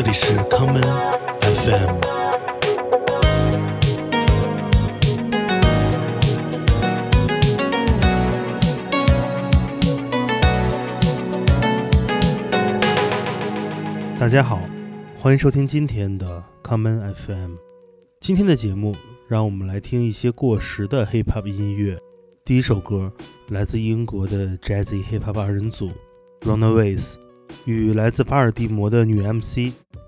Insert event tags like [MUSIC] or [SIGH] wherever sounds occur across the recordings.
这里是康门 FM。大家好，欢迎收听今天的康门 FM。今天的节目，让我们来听一些过时的 Hip Hop 音乐。第一首歌来自英国的 Jazzy Hip Hop 二人组 Runaways，与来自巴尔的摩的女 MC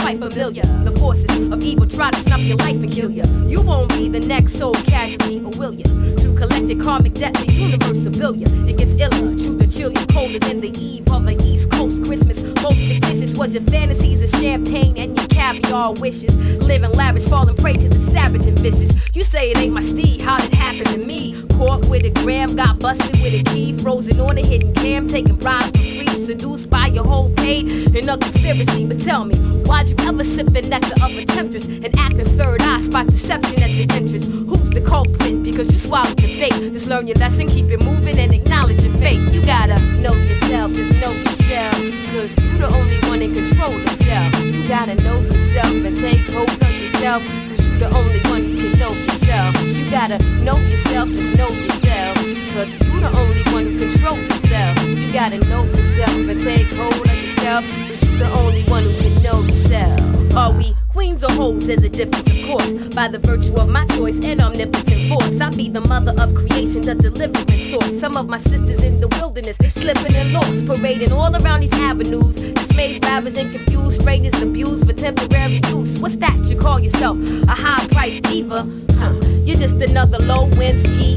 quite familiar. The forces of evil try to snuff your life and kill you. You won't be the next soul casualty, or will you? To collect your karmic debt, the universe will bill you. It gets iller, truth to chill you colder than the eve of an East Coast Christmas. Most fictitious was your fantasies of champagne and your caviar wishes. Living lavish, falling prey to the savage and vicious. You say it ain't my steed, how'd it happen to me? Caught with a gram, got busted with a key, frozen on a hidden cam, taking bribes seduced by your whole paid in a conspiracy. But tell me, why'd you ever sip the nectar of a temptress and act in third eye, spot deception at the entrance? Who's the culprit? Because you swallowed the fate. Just learn your lesson, keep it moving, and acknowledge your fate. You gotta know yourself, just know yourself. Cause you the only one in control of self. You gotta know yourself and take hold of yourself. Cause you the only one who can know yourself. You gotta know yourself, just know yourself. Cause you the only one who control yourself. Gotta know yourself and take hold of yourself. Cause you the only one who can know yourself. Are we queens or hoes? There's a difference, of course. By the virtue of my choice and omnipotent force. I be the mother of creation, the deliverance source. Some of my sisters in the wilderness, slipping and lost, parading all around these avenues. Dismayed, ravaged, and confused, strangers abused for temporary use. What's that you call yourself? A high price diva? Huh. You're just another low end ski.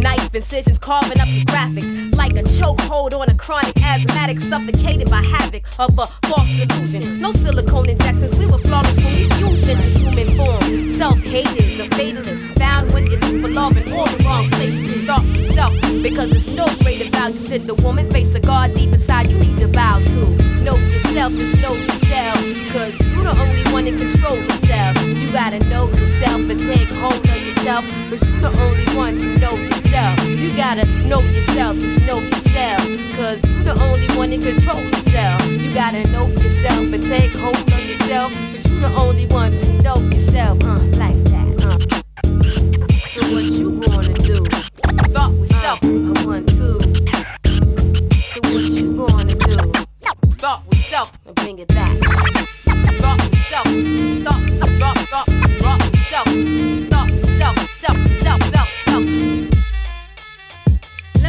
Knife incisions carving up the graphics like a chokehold on a chronic asthmatic, suffocated by havoc of a false illusion. No silicone injections, we were flawless when we fused into human form. Self haters, a fatalist, found when you look for love in all the wrong places. Start with self because there's no greater value than the woman. Face of God deep inside, you need to. Yourself, just know yourself, cause you the only one in control yourself. You gotta know yourself and take hold of yourself, cause you the only one who know yourself. You gotta know yourself, just know yourself, cause you the only one in control yourself. You gotta know yourself and take hold of yourself, cause you the only one who know yourself, uh, like that, uh. So what you gonna do? Thought with self, I to. So what you gonna do? Thought with self, and bring it back. Thought with self, thought, thought, thought, thought with self, self, self, self, self, self.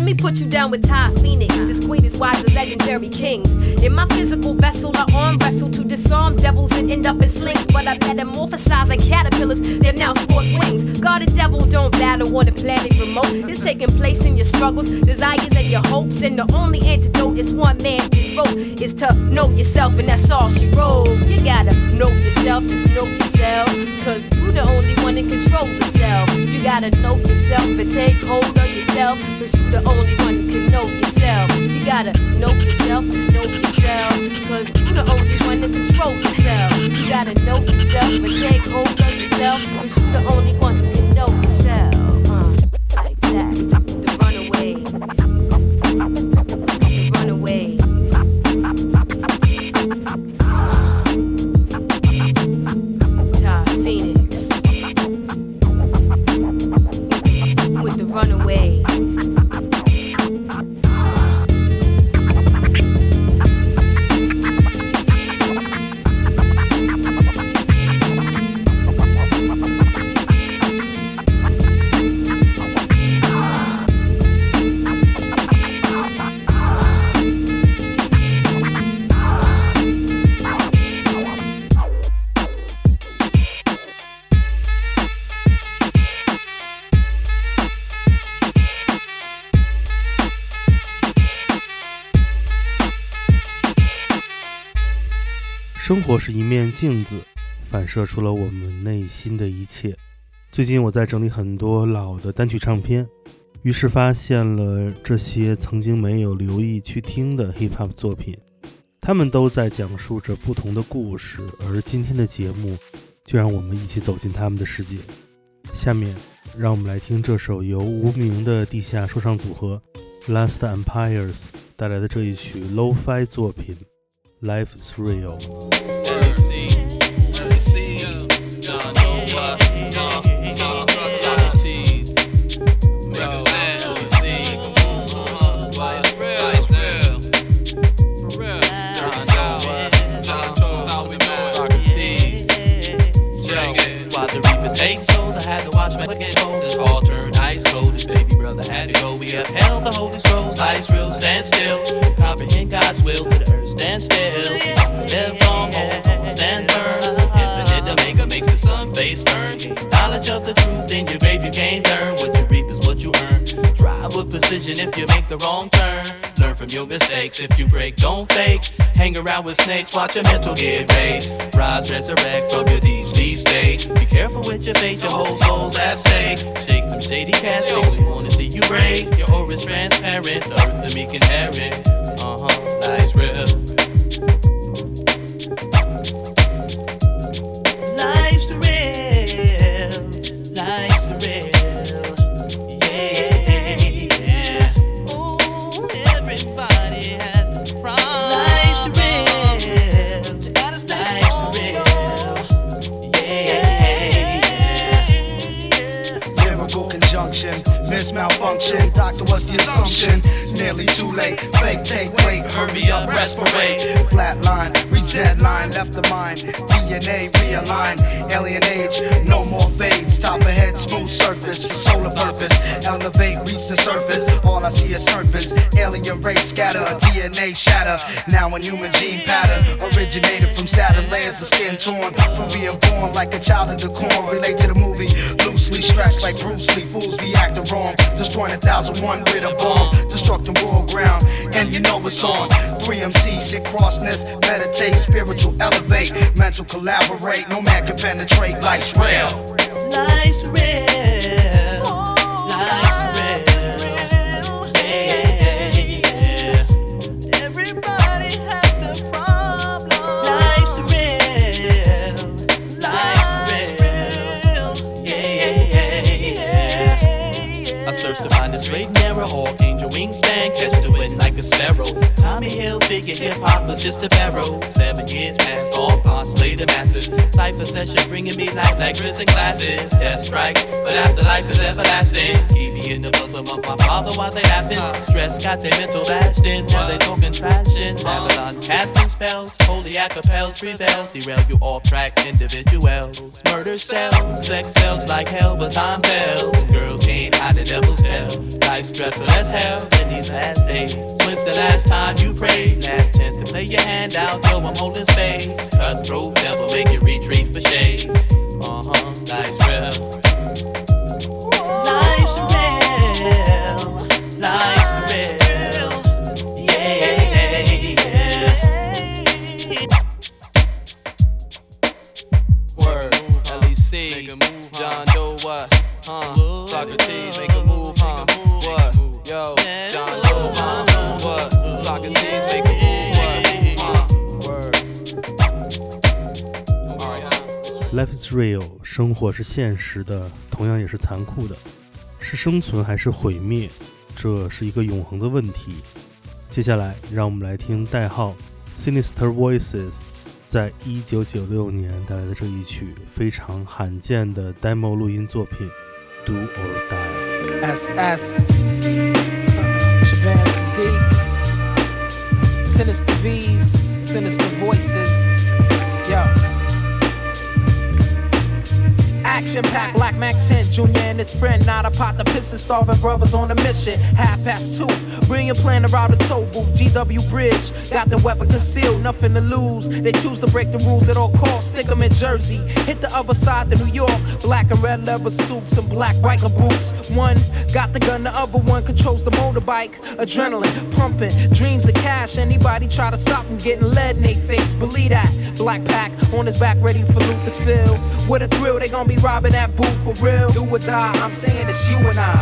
Let me put you down with Ty Phoenix. This queen is wise as legendary kings. In my physical vessel, I arm wrestle to disarm devils and end up in slings. But I metamorphosize like caterpillars, They're now sport wings. God and devil don't battle on a planet remote. It's taking place in your struggles, desires, and your hopes. And the only antidote is one man vote is to know yourself, and that's all she wrote. You gotta know yourself, just know yourself. Cause you're the only one in control yourself. You gotta know yourself and take hold of yourself. Cause you the only one who can know yourself. You gotta know yourself, just know yourself. Cause you the only one in control yourself. You gotta know yourself and take hold of yourself. Cause you the only one who can 是一面镜子，反射出了我们内心的一切。最近我在整理很多老的单曲唱片，于是发现了这些曾经没有留意去听的 hip hop 作品，他们都在讲述着不同的故事。而今天的节目，就让我们一起走进他们的世界。下面，让我们来听这首由无名的地下说唱组合 Last Empires 带来的这一曲 Lo-Fi 作品《Life's Real》。We upheld the holy scrolls, ice real, stand still. Comprehend God's will to the earth, stand still. Live long, hold on, stand firm. Infinite Omega makes the sun face burn. Knowledge of the truth in your grave, you can't learn. What you reap is what you earn. Drive with precision if you make the wrong turn. From your mistakes. If you break, don't fake. Hang around with snakes, watch your mental get raised. Rise, resurrect from your deep, deep state. Be careful with your fate, your whole soul's at stake. Shake them shady cats, they only wanna see you break. Your aura's transparent, the earth the meek inherit. Uh huh, line, left the mind. DNA realign, alien age, no more fades. Top ahead, smooth surface for solar purpose. Elevate, reach the surface. All I see is serpents. Alien race scatter, DNA shatter. Now a human gene pattern, originated from Saturn layers of skin torn. From being born like a child of the corn. Relate to the movie, loosely stressed like Bruce Lee. Fools be acting wrong. Destroying a thousand one with a bomb. Destructing world ground, and you know it's on. Three MCs sit crossness, meditate, spiritual elevate, mental collaborate. No man can penetrate. Life's real. Life's real. Straight narrow, all angel wingspan, catch the wind like a sparrow. Tommy Hill figure hip hop was just a barrow. Seven years past, all parts slay the masses. Cypher session bringing me light like prison classes. Death strikes, but afterlife is everlasting. Keep me in the bosom of my father while they laughing. Stress got their mental bashed in while they talking trashing. Babylon casting spells, holy acapels prevail. Derail you off track individuals. Murder cells, sex cells like hell, but time tells. Girls can't hide the devil's tell. Life stressful as hell in these last days. When's the last time you prayed? Last chance to play your hand out, yo, I'm holding space. Cutthroat devil, make you retreat for shade. Uh huh, life's real. real 生活是现实的同样也是残酷的。是生存还是毁灭这是一个永恒的问题。接下来让我们来听代号 sinister voices 在一九九六年带来的这一曲非常罕见的 demo 录音作品 do or die ss sinister vs sinister voices. Yeah Action. Pack, Black Mac 10, Junior and his friend. Not a pot piss and starving brothers on a mission. Half past two, bring your plan around the tow booth. GW Bridge, got the weapon concealed, nothing to lose. They choose to break the rules at all costs. Stick 'em in Jersey, hit the other side to New York. Black and red leather suits and black biker boots. One got the gun, the other one controls the motorbike. Adrenaline pumping, dreams of cash. Anybody try to stop them getting lead in they face. Believe that. Black pack on his back, ready for loot to fill. With a thrill, they gonna be robbing that booth for real. Do or die, I'm saying it's you and I.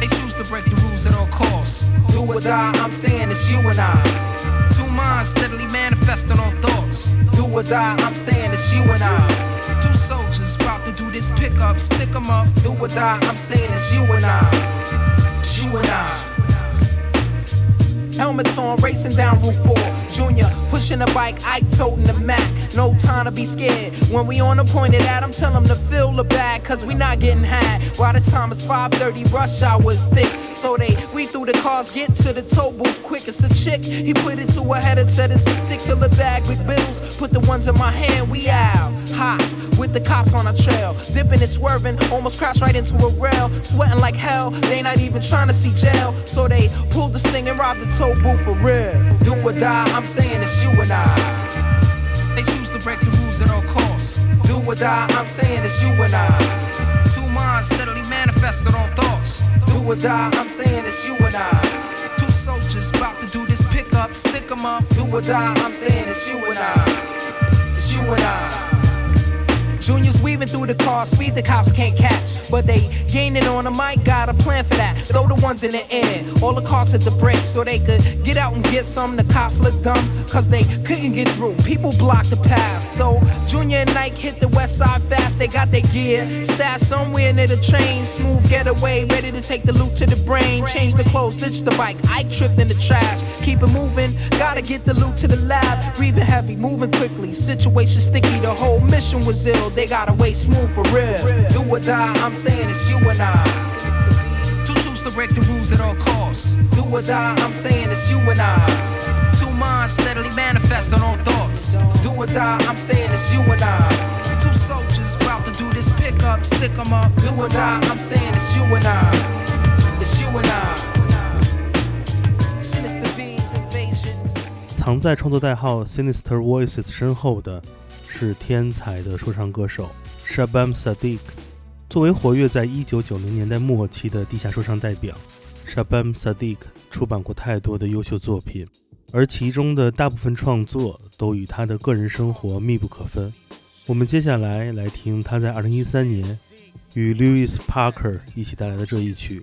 They choose to break the rules at all costs. Do or die, I'm saying it's you and I. Two minds steadily manifesting all thoughts. Do or die, I'm saying it's you and I. Two soldiers about to do this pickup, stick 'em up. Do or die, I'm saying it's you and I. It's you and I. Helmets on, racing down Route 4. Junior, pushing a bike, Ike toting the Mac. No time to be scared. When we on the point of that, I'm telling them to fill the bag, cause we not getting high. While this time is 5:30, rush hour is thick. So they we through the cars, get to the tow booth quick. It's a chick. He put it to her head and said it's a stick to the bag with bills. Put the ones in my hand, we out. Hot with the cops on our trail. Dipping and swerving, almost crashed right into a rail. Sweating like hell, they not even trying to see jail. So they pulled the sting and robbed the tow booth for real. Do or die, I'm saying it's you and I. They choose to break the rules at all costs. Do or die, I'm saying it's you and I. Two minds steadily manifested on thoughts. Do or die, I'm saying it's you and I. Two soldiers about to do this pickup, stick 'em up. Do or die, I'm saying it's you and I. It's you and I. Juniors weaving through the car, speed the cops can't catch. But they gaining on the mic, got a plan for that. Throw the ones in the air, all the cars at the brakes so they could get out and get some. The cops look dumb, cause they couldn't get through. People blocked the path. So Junior and Nike hit the west side fast, they got their gear. Stashed somewhere near the train, smooth getaway, ready to take the loot to the brain. Change the clothes, ditch the bike, I tripped in the trash. Keep it moving, gotta get the loot to the lab. Breathing heavy, moving quickly, situation sticky, the whole mission was ill They gotta wait smooth for real. Do or die, I'm saying it's you and I. Two choose to break the rules at all costs. Do or die, I'm saying it's you and I. Two minds steadily manifesting on thoughts. Do or die, I'm saying it's you and I. Two soldiers about to do this pickup, stick 'em up. Do or die, I'm saying it's you and I. It's you and I. Sinister Beings Invasion. 藏在创作代号 Sinister Voices 身后的 是天才的说唱歌手 Shabam Sadiq。作为活跃在1990年代末期的地下说唱代表，Shabam Sadiq 出版过太多的优秀作品，而其中的大部分创作都与他的个人生活密不可分。我们接下来来听他在2013年与 Lewis Parker 一起带来的这一曲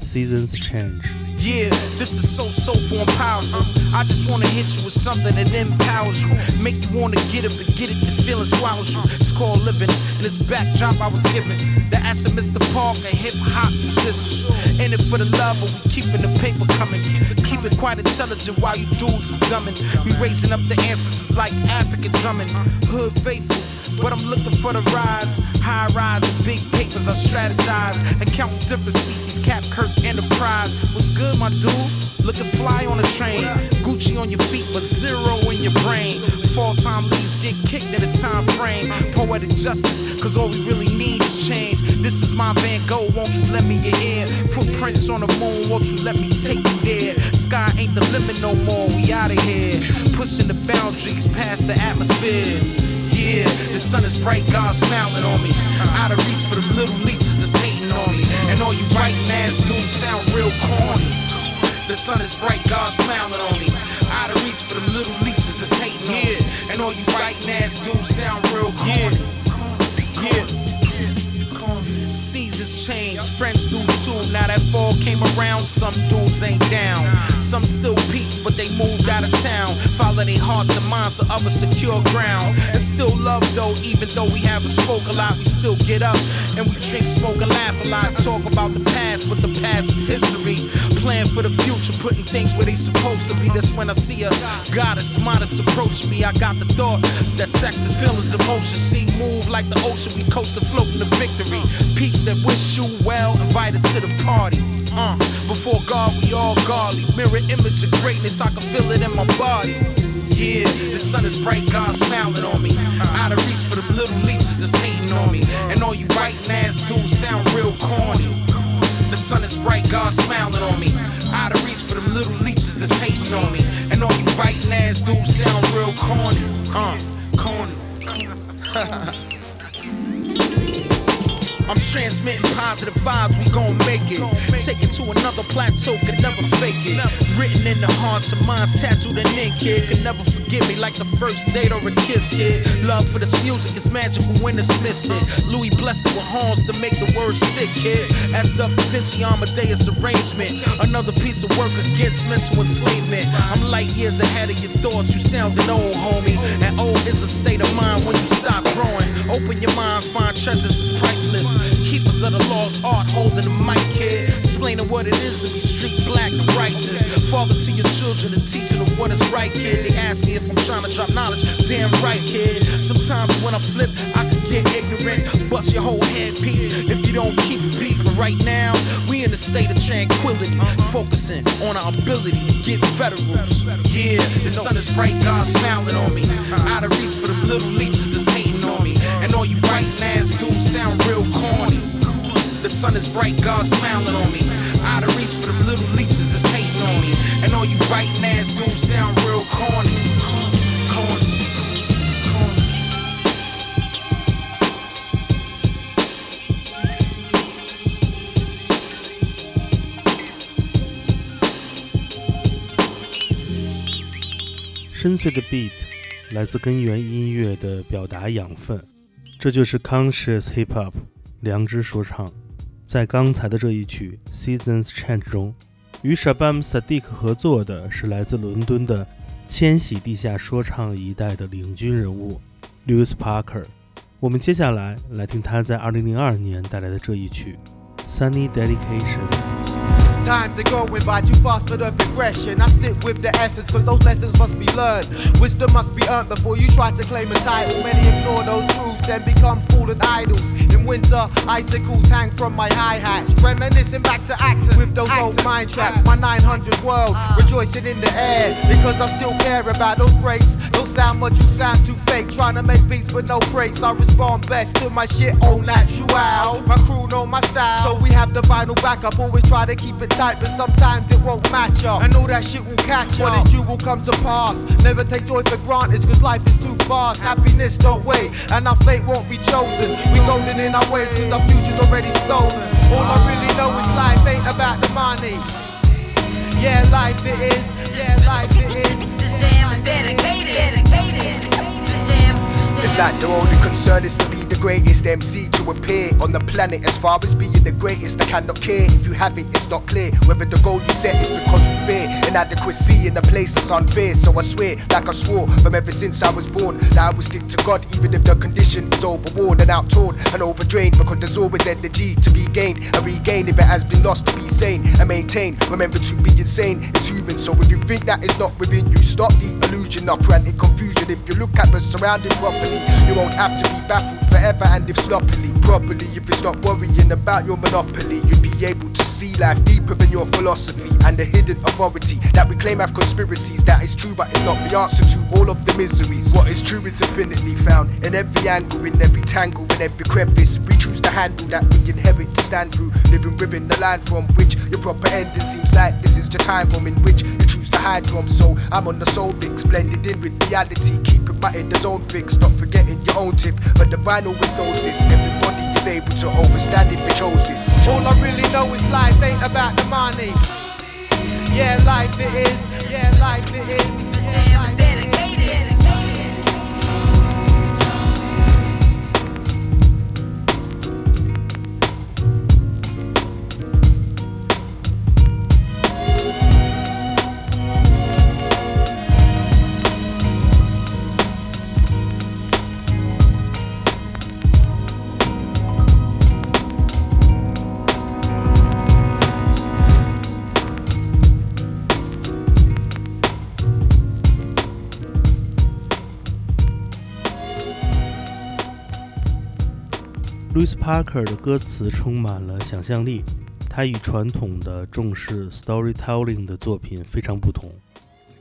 《Seasons Change》。Yeah, this is so so and powerful. I just wanna hit you with something that empowers you. Make you wanna get up and get it, the feeling swallows you. It's called living, and this backdrop I was given. The ass of Mr. Parker, hip hop musicians. In it for the love, but we keeping the paper coming. Keep it quite intelligent while you dudes is dumbing. We raising up the ancestors like African drumming. Hood faithful but I'm looking for the rise, high rise and big papers. I strategize and count different species. Cap Kirk Enterprise. What's good, my dude? Looking fly on a train. Gucci on your feet, but zero in your brain. Fall time leaves get kicked in its time frame. Poetic justice, cause all we really need is change. This is my Van Gogh, won't you let me your ear? Footprints on the moon, won't you let me take you there? Sky ain't the limit no more, we out of here. Pushing the boundaries past the atmosphere. Yeah, the sun is bright, God smiling on me. Out of reach for the little leeches that's hating on me. And all you writing ass dudes sound real corny. The sun is bright, God smiling on me. Out of reach for the little leeches that's hating on me. And all you writing ass dudes sound real corny. Yeah. Seasons change, friends do too. Now that fall came around, some dudes ain't down. Some still peeps, but they moved out of town. Follow their hearts and minds to other secure ground. And still love though, even though we haven't spoke a lot, we still get up and we drink, smoke, and laugh a lot. Talk about the past, but the past is history. Plan for the future, putting things where they supposed to be. That's when I see a goddess, modest approach me. I got the thought that sex is feelings, emotion. See, move like the ocean, we coast to floating to victory. Peeps that wish you well, invited to the party. Uh, before God, we all godly. Mirror image of greatness, I can feel it in my body. Yeah, the sun is bright, God smiling on me. Out of reach for the little leeches that's hating on me. And all you writing ass dudes sound real corny. The sun is bright, God smiling on me. Out of reach for them little leeches that's hating on me. And all you writing ass dudes sound real corny. Uh, corny. [LAUGHS] I'm transmitting positive vibes, we gon' make it. Take it to another plateau, could never fake it. Written in the hearts and minds, tattooed and ink, kid. Could never forget me like the first date or a kiss, kid. Love for this music is magical when it's missed it. Lewis blessed it with horns to make the words stick, kid. As the Vinci Amadeus arrangement. Another piece of work against mental enslavement. I'm light years ahead of your thoughts, you sounding old, homie. And old is a state of mind when you stop growing. Open your mind, find treasures is priceless. Keepers of the lost art, holding the mic, kid. Explaining what it is to be street black and righteous. Father to your children and teaching them what is right, kid. They ask me if I'm trying to drop knowledge. Damn right, kid. Sometimes when I flip, I can get ignorant. Bust your whole headpiece if you don't keep peace. But right now, we in a state of tranquility. Focusing on our ability to get federals. Yeah, the sun is bright, God smiling on me. Out of reach for them little leeches that's hating on me. And all you writing ass dudes sound real corny. The sun is bright, God smiling on me. Out of reach for them little leeches that's hating on me. And all you writing ass dudes sound real. Corny. 深邃的 beat 来自根源音乐的表达养分，这就是 conscious hip hop 良知说唱。在刚才的这一曲 Seasons Change 中，与 Shabam Sadiq 合作的是来自伦敦的千禧地下说唱一代的领军人物 Lewis Parker。我们接下来来听他在2002年带来的这一曲 Sunny Dedications。Times are going by too fast for the progression. I stick with the essence, cause those lessons must be learned. Wisdom must be earned before you try to claim a title. Many ignore those truths, then become fallen idols. In winter, icicles hang from my hi hats. Reminiscing back to acting with those old mind traps. My 900 world ah. rejoicing in the air because I still care about those breaks. Don't sound much, you sound too fake. Trying to make beats but no breaks. I respond best to my shit au natural. My crew know my style, so we have the vinyl backup. Always try to keep it tight, but sometimes it won't match up. And all that shit will catch up. What is due will come to pass. Never take joy for granted, cause life is too fast. Happiness don't wait, and our fate won't be chosen. We golden in our ways, cause our future's already stolen. All I really know is life ain't about the money. Yeah, life it is. Yeah, life it is. The jam is dedicated. dedicated. It's like their only concern is to be the greatest MC to appear on the planet. As far as being the greatest, I cannot care. If you have it, it's not clear whether the goal you set is because you fear inadequacy in a place that's unfair. So I swear, like I swore from ever since I was born, that I will stick to God even if the condition is overworn and outtorn and overdrained. Because there's always energy to be gained and regained if it has been lost to be sane and maintain. Remember to be insane is human. So if you think that it's not within you, stop the illusion of frantic confusion. If you look at the surrounding you won't have to be baffled forever and if sloppily, properly. If you stop worrying about your monopoly, you'd be able to see life deeper than your philosophy and the hidden authority that we claim have conspiracies. That is true, but it's not the answer to all of the miseries. What is true is infinitely found in every angle, in every tangle, in every crevice. We choose to handle that we inherit to stand through, living within the land from which your proper ending seems like this is the time bomb in which you choose to hide from. So I'm on the soul mix, blended in with reality, keeping my the zone fixed, not forgetting your own tip. But the vinyl always knows this. Everybody is able to overstand if they chose this. All I really know is life ain't about the money. Yeah, life it is. Yeah, life it is. Yeah, life is it is. Parker 的歌词充满了想象力，他与传统的重视 storytelling 的作品非常不同。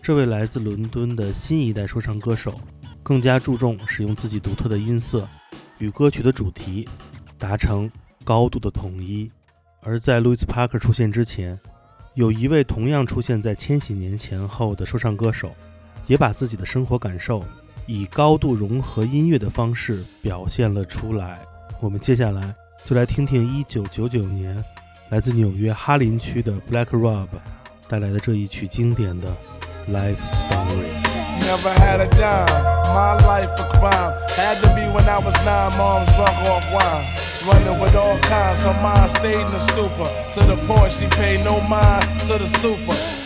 这位来自伦敦的新一代说唱歌手，更加注重使用自己独特的音色与歌曲的主题，达成高度的统一。而在 Louis Parker 出现之前，有一位同样出现在千禧年前后的说唱歌手，也把自己的生活感受以高度融合音乐的方式表现了出来。我们接下来就来听听1999年来自纽约哈林区的 Black Rob 带来的这一曲经典的《Life Story》。Never had a dime, my life a crime. Had to be when I was nine, mom's drunk off wine. Running with all kinds, her mind stayed in the stupor. To the point she paid no mind to the super.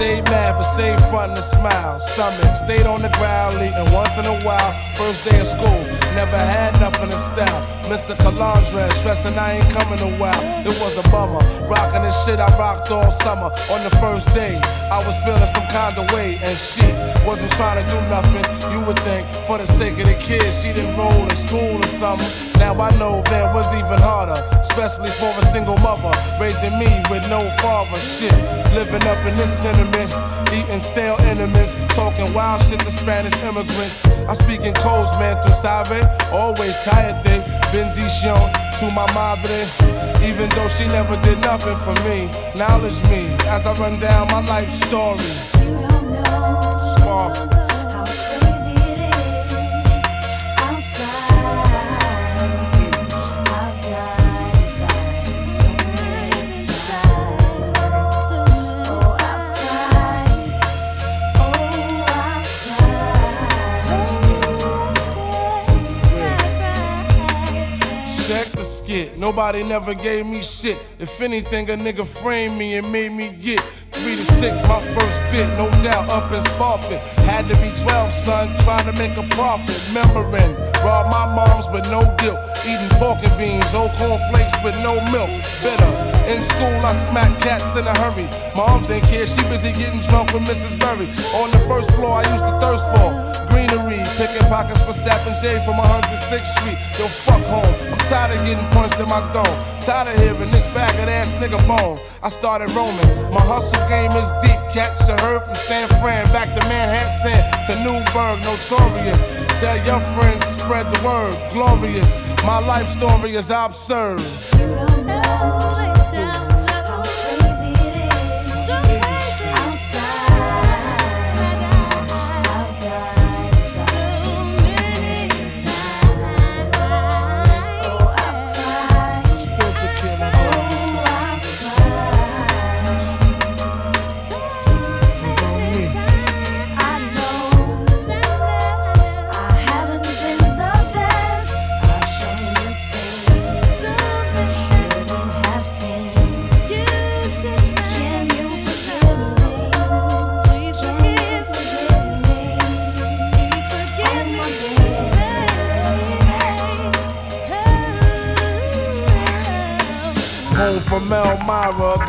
Stayed mad, but stayed front and smile. Stomach stayed on the ground, eating once in a while. First day of school, never had nothing in style. Mr. Calandra, stressing I ain't coming a while. It was a bummer. Rocking the shit I rocked all summer. On the first day, I was feeling some kind of way, and she wasn't trying to do nothing. You would think, for the sake of the kids, she didn't roll in school or something. Now I know that was even harder, especially for a single mother raising me with no father. Shit, living up in this tenement, eating stale enemies, talking wild shit to Spanish immigrants. I speak in codes, man, tu sabe, always cállate, bendición to my madre. Even though she never did nothing for me, knowledge me as I run down my life story. You Nobody never gave me shit. If anything, a nigga framed me and made me get three to six. My first bit, no doubt, up in Spofford. Had to be 12, son, trying to make a profit. Remembering, robbed my mom's with no guilt. Eating pork and beans, old cornflakes with no milk. Bitter. In school, I smack cats in a hurry. Moms ain't care, she busy getting drunk with Mrs. Berry. On the first floor, I used to thirst for greenery. Picking pockets for Sap and J from 106th Street. Yo, fuck home. I'm tired of getting punched in my dome. Tired of hearing this faggot ass nigga bone. I started roaming. My hustle game is deep. Catch a herd from San Fran back to Manhattan to Newburgh, notorious. Tell your friends, spread the word. Glorious. My life story is absurd.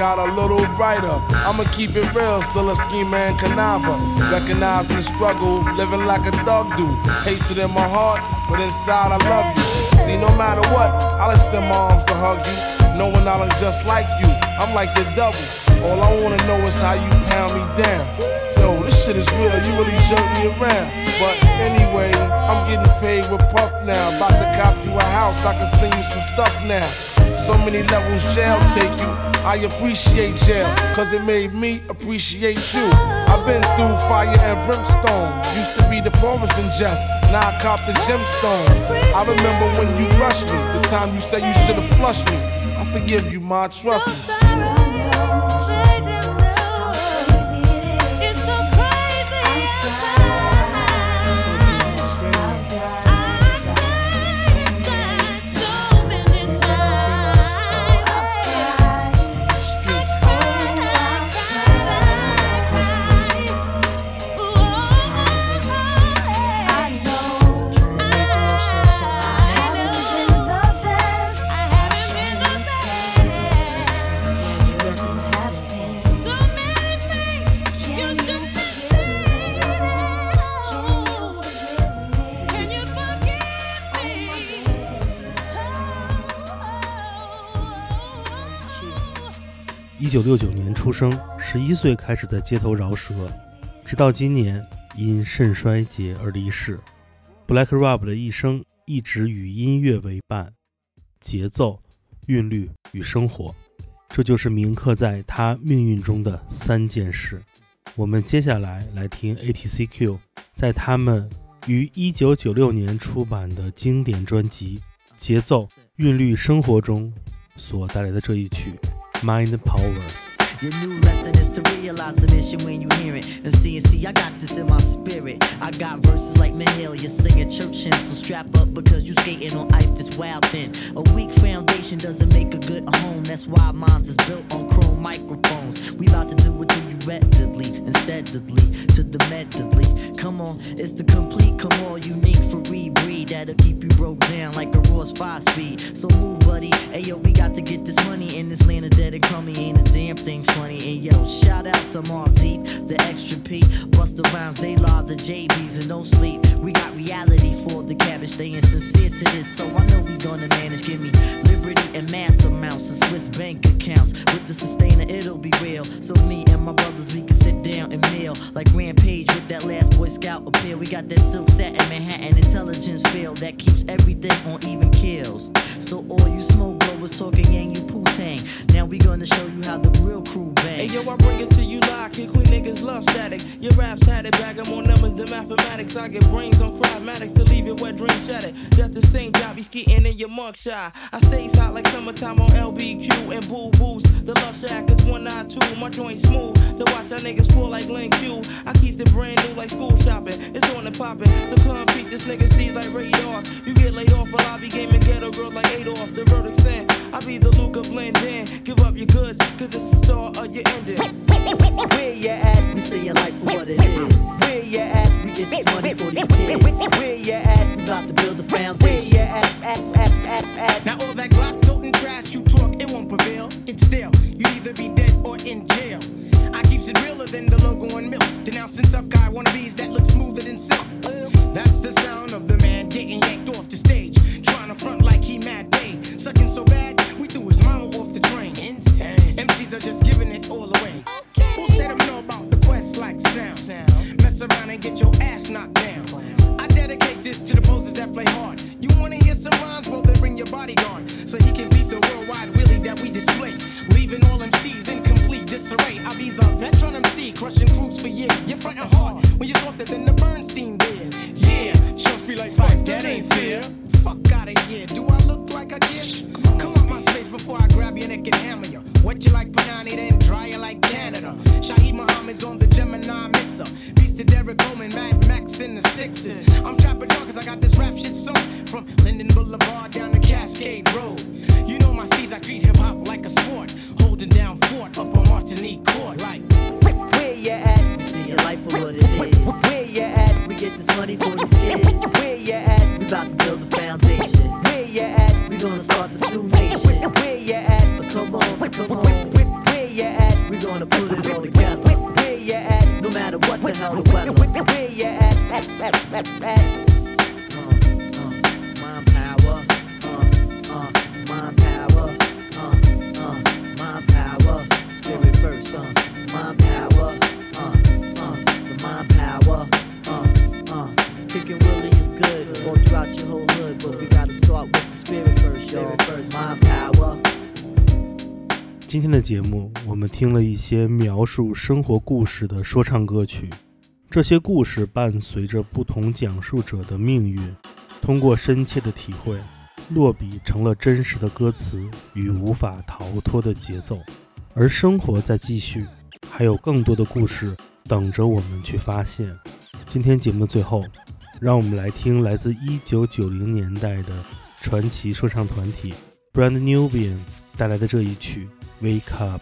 Got a little brighter. I'ma keep it real, still a schemer and conniver. Recognizing the struggle, living like a thug do. Hatred in my heart, but inside I love you. See, no matter what, I'll extend my arms to hug you. Knowing I look just like you, I'm like the double. All I wanna know is how you pound me down. Yo, this shit is real, you really jerk me around. But anyway, I'm getting paid with Puff now. About to cop you a house, I can send you some stuff now. So many levels jail take you. I appreciate jail, cause it made me appreciate you. I've been through fire and brimstone. Used to be the poorest in Jeff, now I cop the gemstone. I remember when you rushed me, the time you said you should've flushed me. I forgive you, ma, trust me. 九六九年出生，十一岁开始在街头饶舌，直到今年因肾衰竭而离世。Black Rob 的一生一直与音乐为伴，节奏、韵律与生活，这就是铭刻在他命运中的三件事。我们接下来来听 ATCQ 在他们于1996年出版的经典专辑《节奏、韵律、生活》中所带来的这一曲《Mind the Power》。Your new lesson is to realize the mission when you hear it. And see and see, I got this in my spirit. I got verses like Mahalia singing church hymns, so strap up because you skating on ice this wild thin. A weak foundation doesn't make a good home. That's why mine's is built on chrome microphones. We about to do it to you readily and steadily to the medley. Come on, it's the complete, come on, unique that'll keep you broke down like a Ross 5 speed. So move, buddy. Hey yo, we got to get this money in this land of dead and crummy. Ain't a damn thing funny. And yo, shout out to Mark Deep, the extra P. Bust the rhymes, they law the JBs and no sleep. We got reality for the cabbage, staying sincere to this. So I know we gonna manage. Give me liberty and mass amounts and Swiss bank accounts. With the sustainer, it'll be real. So me and my brothers, we can sit down and meal. Like Rampage with that last Boy Scout appeal. We got that silk satin Manhattan intelligence that keeps everything on even kills. So all you smoke blowers talking yang, you poo tang. Now we gonna show you how the real crew Hey yo, I bring it to you live. Kick queen niggas love static. Your raps had it, bag 'em on numbers, the mathematics. I get brains on cryomatics to leave your wet dream shattered. Just the same job, you skiing in your mug shot. I stays hot like summertime on LBQ and boo boos. The love shack is 192. My joint smooth to watch y'all niggas fall like Link Q. I keep it brand new like school shopping. It's on and popping. So come beat this nigga see like radars. You get laid off while I be gaming ghetto girls like Adolf. The verdict saying I be the Luca blend in. Give up your goods, cause it's the start of your ending. Where you at? We see your life for what it is. Where you at? We get this money for these kids. Where you at? We about to build a foundation. Where you at? At, at, at, at. Now all that Glock toting trash you talk, it won't prevail. It's still, you either be dead or in jail. I keeps it realer than the logo on milk. Denouncing tough guy wannabes that look smoother than silk. That's the sound of the man getting yanked off the stage. Trying to front like he mad paid. Sucking so bad, we threw his mama off the train. Insane. MCs are just matter what the hell the weather. Where you at? At, at, at, at. Uh, uh, mind power. Uh, uh, mind power. Uh, uh, mind power. Spirit first. Uh, mind power. Uh, uh, the mind power. Uh, uh. Kicking Willie is good. All throughout your whole hood, but we gotta start with the spirit first, y'all. First, mind power. 今天的节目，我们听了一些描述生活故事的说唱歌曲， 这些故事伴随着不同讲述者的命运，通过深切的体会，落笔成了真实的歌词与无法逃脱的节奏。而生活在继续，还有更多的故事等着我们去发现。今天节目最后，让我们来听来自1990年代的传奇说唱团体 Brand Nubian 带来的这一曲《Wake Up》。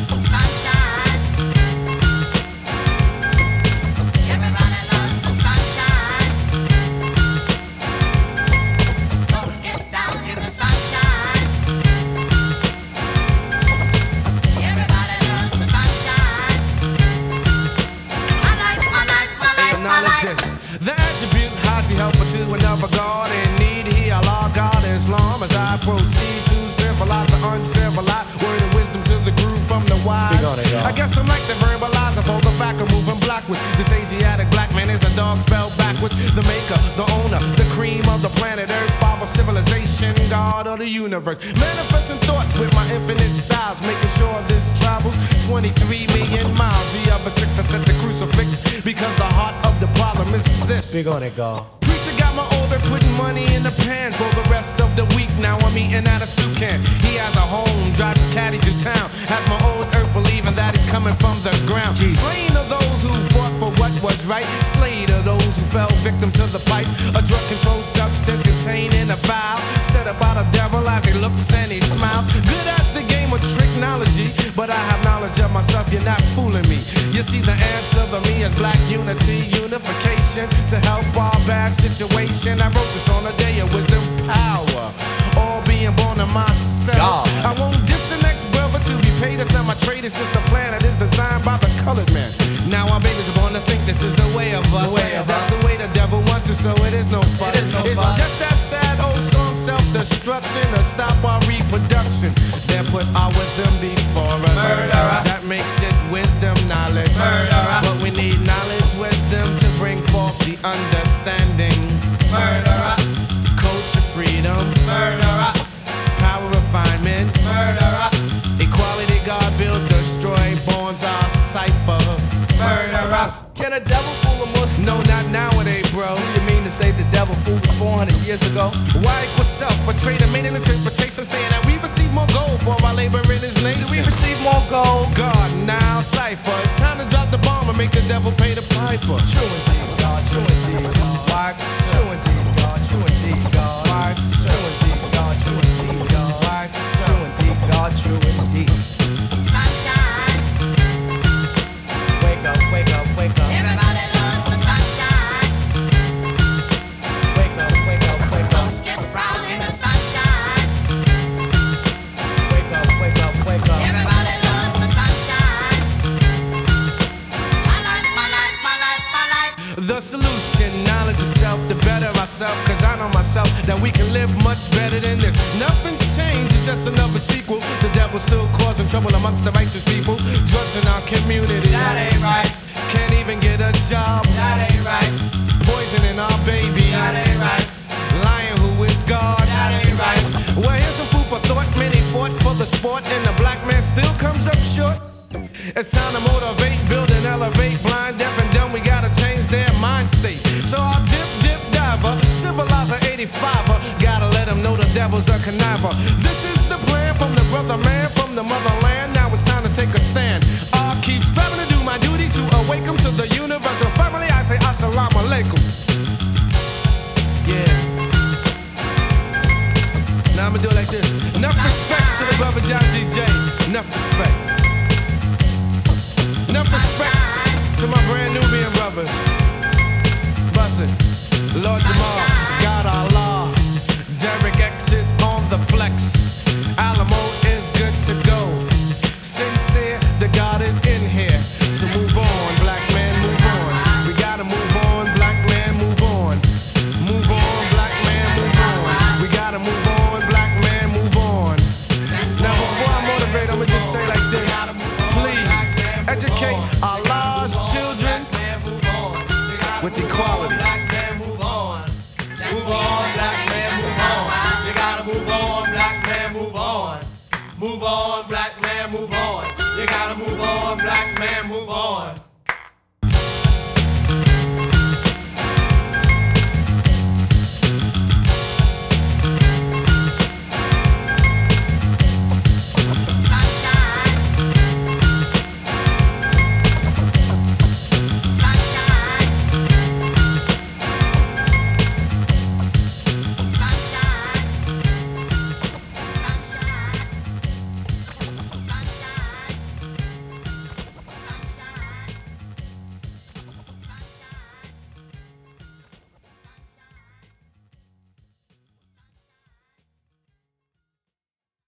Black man is a dog spelled backwards. The maker, the owner, the cream of the planet Earth, father civilization, God of the universe. Manifesting thoughts with my infinite styles, making sure this travels 23 million miles. The other six I set the crucifix because the heart of the problem is this. Speak on it, God. Preacher got my older putting money in the pan for the rest of the week. Now I'm eating out of soup can. He has a home, drives his caddy to town. Has my old earth believing that he's coming from the ground. Slain fell victim to the pipe. A drug controlled substance containing a vial. Up by the devil as he looks and he smiles. Good at the game of tricknology, but I have knowledge of myself. You're not fooling me. You see, the answer to me is black unity, unification to help our bad situation. I wrote this on a day of wisdom power. All being born of myself. God. I won't diss the next brother to be paid. It's not my trade, it's just a plan that is designed by the colored man. Now our babies are born to think this is the way of us. The way of That's us. the way the devil wants it, so it is no fun. It is no it's fuss. just that sad old song, self-destruction, to stop our reproduction. They put our wisdom before us. Murderer. That makes it wisdom knowledge. Murderer. But we need knowledge, wisdom to bring forth the understanding. Devil fooled us 400 years ago? Why equal self? A trader made an interpretation saying that we receive more gold for our labor in his nation. Do we receive more gold? God now cipher. It's time to drop the bomb and make the devil pay the piper. True indeed, God. True indeed, God. True indeed, God. True indeed, God. True indeed, God. True indeed, God. True indeed, God. True ourselves. Cause I know myself that we can live much better than this. Nothing's changed, it's just another sequel. The devil's still causing trouble amongst the righteous people. Drugs in our community. That ain't right. Can't even get a job. That ain't right. Poisoning our babies. That ain't right. Lying who is God. That ain't right. Well, here's some food for thought. Many fought for the sport, and the black man still comes up short. It's time to motivate, build and elevate. Blind, deaf, and civilizer 85er, gotta let them know the devil's a conniver. This is the plan from the brother man from the motherland. Now it's time to take a stand. I keep striving to do my duty to awaken to the universal family. I say assalamu alaikum. Yeah. Now I'ma do it like this. Enough respects to the brother Jazzy Jay. Enough respect. Enough respect to my brand Nubian brothers. Buzzin', Lord Jamar, God Allah.